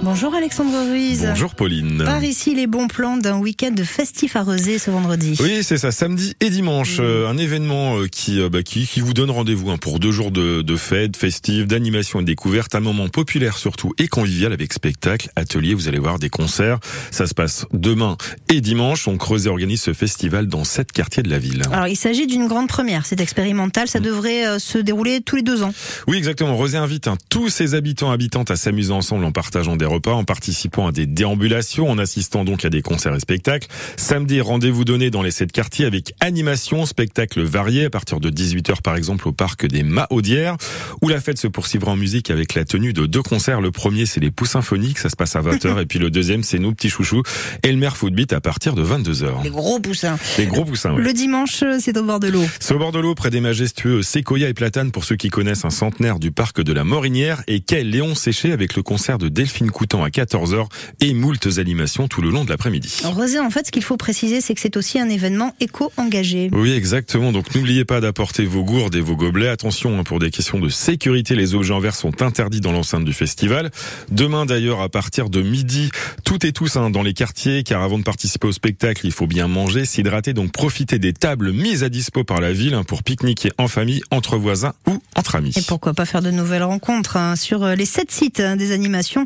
Bonjour Alexandre Ruiz. Bonjour Pauline. Par ici les bons plans d'un week-end de festif à Rezé ce vendredi. Oui, c'est ça, samedi et dimanche. Euh, un événement euh, qui, euh, bah, qui, qui vous donne rendez-vous hein, pour deux jours de, de fêtes, festives, d'animation et de découverte. Un moment populaire surtout et convivial avec spectacle, atelier, vous allez voir des concerts. Ça se passe demain et dimanche. On creuse et organise ce festival dans sept quartiers de la ville. Alors il s'agit d'une grande première, c'est expérimental, ça devrait se dérouler tous les deux ans. Oui, exactement. Rosé invite hein, tous ses habitants habitantes à s'amuser ensemble en partageant des repas, en participant à des déambulations, en assistant donc à des concerts et spectacles. Samedi, rendez-vous donné dans les sept quartiers avec animation, spectacles variés à partir de 18h par exemple au parc des Mahaudières, où la fête se poursuivra en musique avec la tenue de deux concerts. Le premier, c'est les Poussins Phoniques, ça se passe à 20h, et puis le deuxième, c'est nous, petits chouchous, et le maire Footbeat à partir de 22h. Les gros poussins. Les gros poussins, oui. Le dimanche, c'est au bord de l'eau. C'est au bord de l'eau, près des majestueux séquoias et platanes pour ceux qui connaissent un centenaire du parc de la Morinière, et quai Léon Séché avec le concert de Delphine Coutan à 14h et moultes animations tout le long de l'après-midi. Rosé, en fait, ce qu'il faut préciser, c'est que c'est aussi un événement éco-engagé. Oui, exactement. Donc n'oubliez pas d'apporter vos gourdes et vos gobelets. Attention, hein, pour des questions de sécurité, les objets en verre sont interdits dans l'enceinte du festival. Demain, d'ailleurs, à partir de midi, tout et tous hein, dans les quartiers, car avant de participer au spectacle, il faut bien manger, s'hydrater, donc profiter des tables mises à dispo par la ville hein, pour pique-niquer en famille, entre voisins ou entre amis. Et pourquoi pas faire de nouvelles rencontres sur euh, les sept sites des animations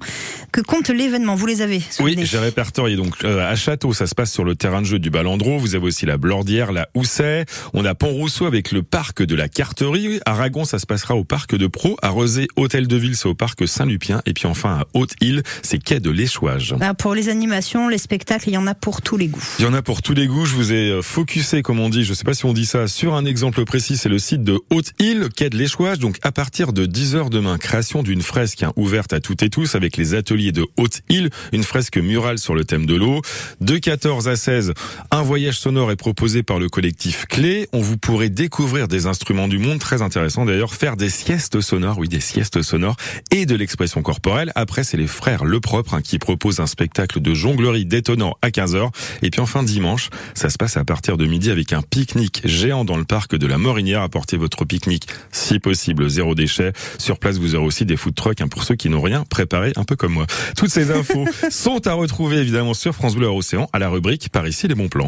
que compte l'événement. Vous les avez Oui, j'ai répertorié. Donc euh, à Château, ça se passe sur le terrain de jeu du Balandreau. Vous avez aussi la Blordière, la Housset. On a Pont-Rousseau avec le parc de la Carterie. Aragon, ça se passera au parc de Pro. À Rezé, Hôtel de Ville, c'est au parc Saint-Lupien. Et puis enfin à Haute-Île, c'est quai de l'Échouage. Ah, pour les animations, les spectacles, il y en a pour tous les goûts. Il y en a pour tous les goûts. Je vous ai euh, focusé, comme on dit, je sais pas si on dit ça, sur un exemple précis. C'est le site de Haute-Île, quai de l'Échouage. Donc à partir de 10h demain, création d'une fresque hein, ouverte à toutes et tous avec les ateliers de Haute-Île, une fresque murale sur le thème de l'eau. De 14 à 16, un voyage sonore est proposé par le collectif Clé. On vous pourrez découvrir des instruments du monde, très intéressant d'ailleurs, faire des siestes sonores, oui, des siestes sonores et de l'expression corporelle. Après, c'est les frères Le Propre hein, qui proposent un spectacle de jonglerie détonnant à 15h. Et puis enfin, dimanche, ça se passe à partir de midi avec un pique-nique géant dans le parc de la Morinière. Apportez votre pique-nique, si possible, zéro déchet. Sur place, vous aurez aussi des food trucks hein, pour ceux qui n'ont rien préparé, un peu comme moi. Toutes ces infos sont à retrouver évidemment sur France Bleu Océan à la rubrique Par ici les bons plans.